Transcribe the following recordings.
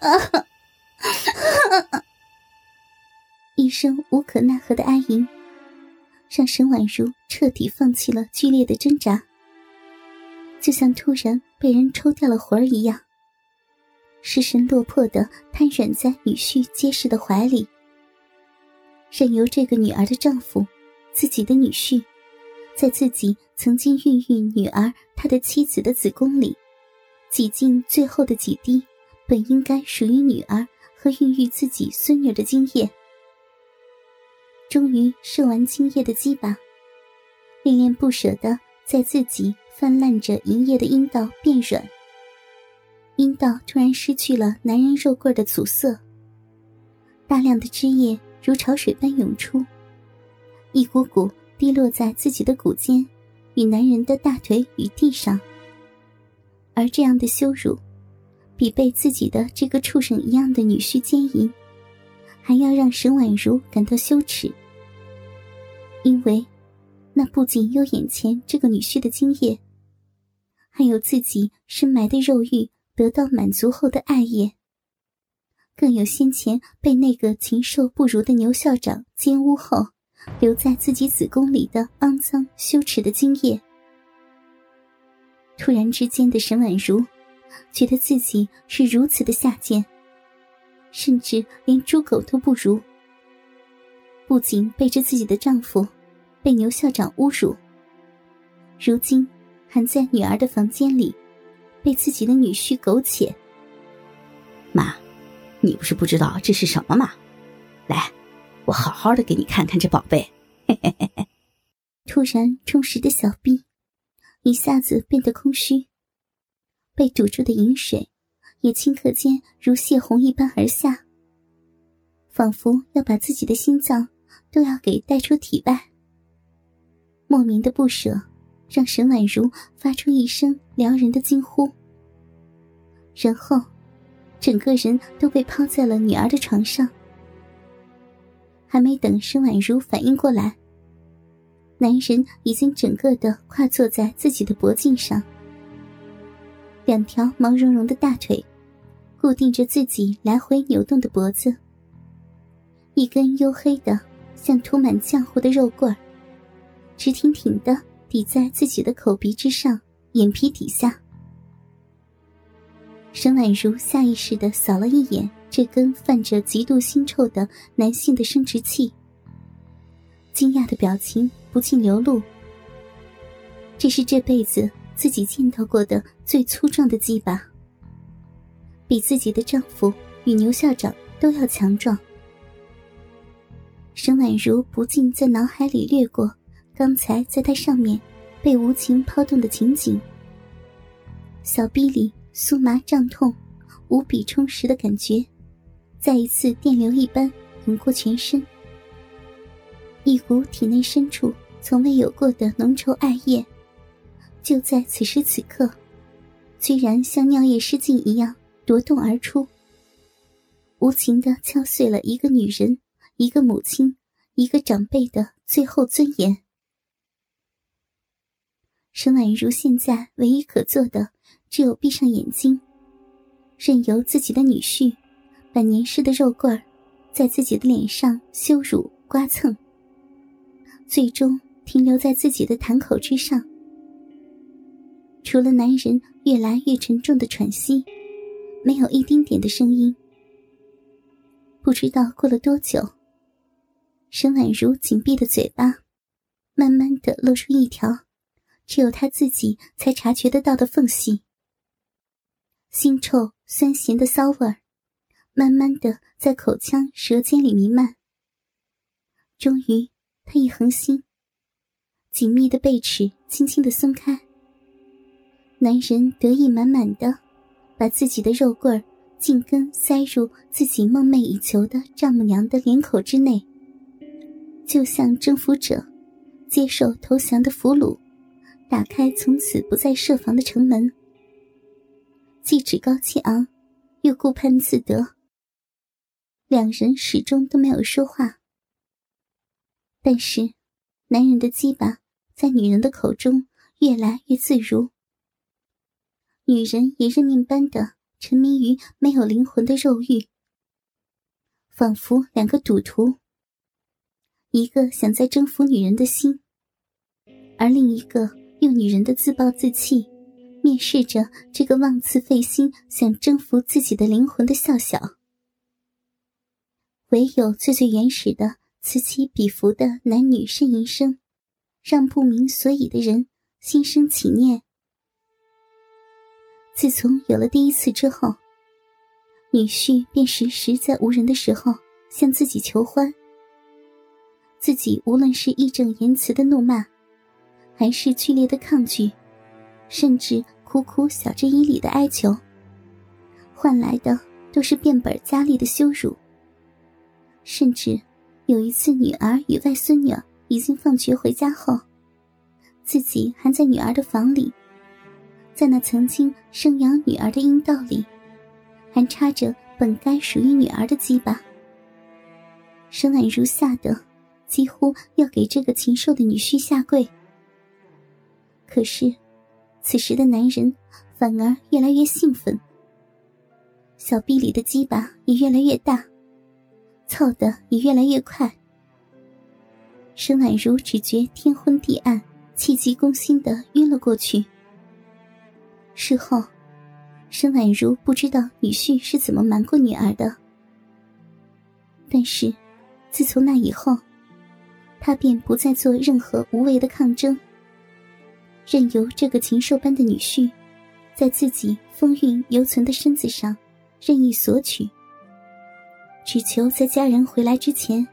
啊 哈一声无可奈何的哀吟，让沈婉如彻底放弃了剧烈的挣扎，就像突然被人抽掉了魂儿一样，失神落魄的瘫软在女婿结实的怀里，任由这个女儿的丈夫，自己的女婿，在自己曾经孕育女儿他的妻子的子宫里，挤进最后的几滴。本应该属于女儿和孕育自己孙女的精液，终于射完精液的鸡巴，恋恋不舍的在自己泛滥着银液的阴道变软，阴道突然失去了男人肉棍的阻塞，大量的汁液如潮水般涌出，一股股滴落在自己的骨尖与男人的大腿与地上，而这样的羞辱。比被自己的这个畜生一样的女婿奸淫，还要让沈婉如感到羞耻。因为，那不仅有眼前这个女婿的精液，还有自己深埋的肉欲得到满足后的爱液，更有先前被那个禽兽不如的牛校长奸污后留在自己子宫里的肮脏羞耻的精液。突然之间的沈婉如。觉得自己是如此的下贱，甚至连猪狗都不如。不仅背着自己的丈夫，被牛校长侮辱，如今还在女儿的房间里，被自己的女婿苟且。妈，你不是不知道这是什么吗？来，我好好的给你看看这宝贝。嘿嘿嘿嘿。突然充实的小臂，一下子变得空虚。被堵住的饮水，也顷刻间如泄洪一般而下，仿佛要把自己的心脏都要给带出体外。莫名的不舍，让沈婉如发出一声撩人的惊呼，然后，整个人都被抛在了女儿的床上。还没等沈婉如反应过来，男人已经整个的跨坐在自己的脖颈上。两条毛茸茸的大腿，固定着自己来回扭动的脖子。一根黝黑的、像涂满浆糊的肉棍，直挺挺的抵在自己的口鼻之上、眼皮底下。沈婉如下意识的扫了一眼这根泛着极度腥臭的男性的生殖器，惊讶的表情不禁流露。这是这辈子。自己见到过的最粗壮的鸡巴，比自己的丈夫与牛校长都要强壮。沈婉如不禁在脑海里掠过刚才在他上面被无情抛动的情景，小臂里酥麻胀痛、无比充实的感觉，再一次电流一般涌过全身，一股体内深处从未有过的浓稠爱液。就在此时此刻，居然像尿液失禁一样夺洞而出，无情的敲碎了一个女人、一个母亲、一个长辈的最后尊严。沈婉如现在唯一可做的，只有闭上眼睛，任由自己的女婿把粘湿的肉棍在自己的脸上羞辱刮蹭，最终停留在自己的潭口之上。除了男人越来越沉重的喘息，没有一丁点的声音。不知道过了多久，沈婉如紧闭的嘴巴，慢慢的露出一条只有她自己才察觉得到的缝隙。腥臭酸咸的骚味儿，慢慢的在口腔舌尖里弥漫。终于，她一横心，紧密的背齿轻轻的松开。男人得意满满的，把自己的肉棍儿尽根塞入自己梦寐以求的丈母娘的脸口之内，就像征服者接受投降的俘虏，打开从此不再设防的城门。既趾高气昂，又顾盼自得。两人始终都没有说话，但是，男人的鸡巴在女人的口中越来越自如。女人也认命般的沉迷于没有灵魂的肉欲，仿佛两个赌徒，一个想再征服女人的心，而另一个用女人的自暴自弃，蔑视着这个妄自费心想征服自己的灵魂的笑笑。唯有最最原始的此起彼伏的男女呻吟声，让不明所以的人心生起念。自从有了第一次之后，女婿便时时在无人的时候向自己求欢。自己无论是义正言辞的怒骂，还是剧烈的抗拒，甚至苦苦晓之以理的哀求，换来的都是变本加厉的羞辱。甚至有一次，女儿与外孙女已经放学回家后，自己还在女儿的房里。在那曾经生养女儿的阴道里，还插着本该属于女儿的鸡巴。沈婉如吓得几乎要给这个禽兽的女婿下跪。可是，此时的男人反而越来越兴奋，小臂里的鸡巴也越来越大，操得也越来越快。沈宛如只觉天昏地暗，气急攻心的晕了过去。事后，沈婉如不知道女婿是怎么瞒过女儿的。但是，自从那以后，她便不再做任何无谓的抗争，任由这个禽兽般的女婿，在自己风韵犹存的身子上任意索取，只求在家人回来之前，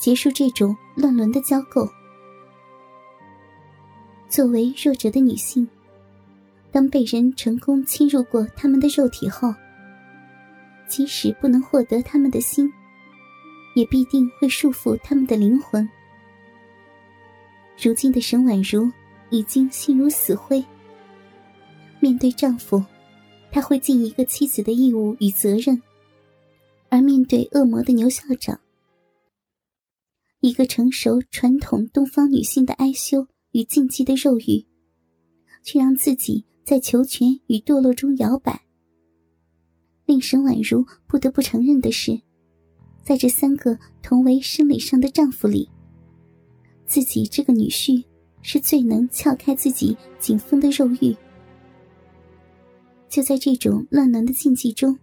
结束这种乱伦的交媾。作为弱者的女性。当被人成功侵入过他们的肉体后，即使不能获得他们的心，也必定会束缚他们的灵魂。如今的沈婉如已经心如死灰。面对丈夫，她会尽一个妻子的义务与责任；而面对恶魔的牛校长，一个成熟传统东方女性的哀羞与禁忌的肉欲，却让自己。在求全与堕落中摇摆。令沈婉如不得不承认的是，在这三个同为生理上的丈夫里，自己这个女婿是最能撬开自己紧封的肉欲。就在这种乱伦的禁忌中，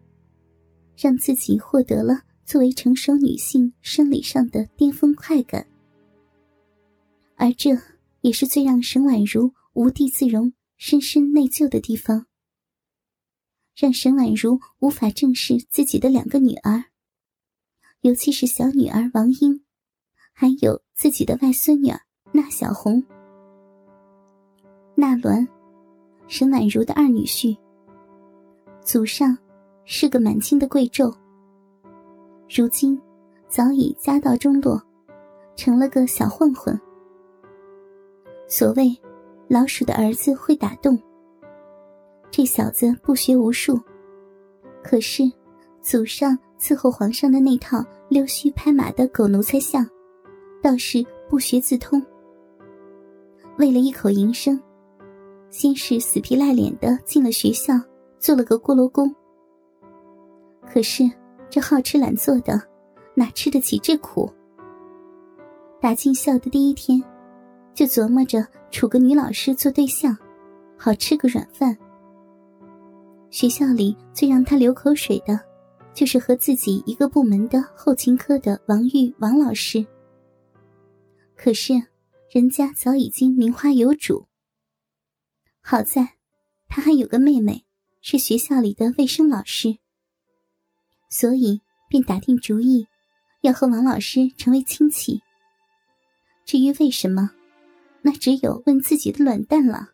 让自己获得了作为成熟女性生理上的巅峰快感，而这也是最让沈婉如无地自容。深深内疚的地方，让沈婉如无法正视自己的两个女儿，尤其是小女儿王英，还有自己的外孙女纳小红。纳鸾，沈婉如的二女婿，祖上是个满清的贵胄，如今早已家道中落，成了个小混混。所谓。老鼠的儿子会打洞。这小子不学无术，可是祖上伺候皇上的那套溜须拍马的狗奴才相，倒是不学自通。为了一口营生，先是死皮赖脸的进了学校，做了个锅炉工。可是这好吃懒做的，哪吃得起这苦？打进校的第一天。就琢磨着处个女老师做对象，好吃个软饭。学校里最让他流口水的，就是和自己一个部门的后勤科的王玉王老师。可是人家早已经名花有主。好在，他还有个妹妹，是学校里的卫生老师，所以便打定主意，要和王老师成为亲戚。至于为什么？那只有问自己的卵蛋了。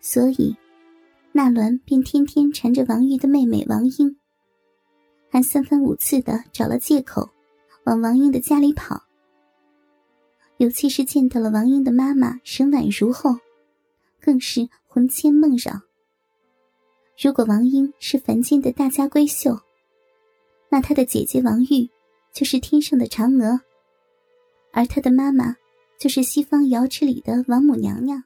所以，纳鸾便天天缠着王玉的妹妹王英，还三番五次的找了借口往王英的家里跑。尤其是见到了王英的妈妈沈婉如后，更是魂牵梦绕。如果王英是凡间的大家闺秀，那她的姐姐王玉就是天上的嫦娥，而她的妈妈。就是西方瑶池里的王母娘娘。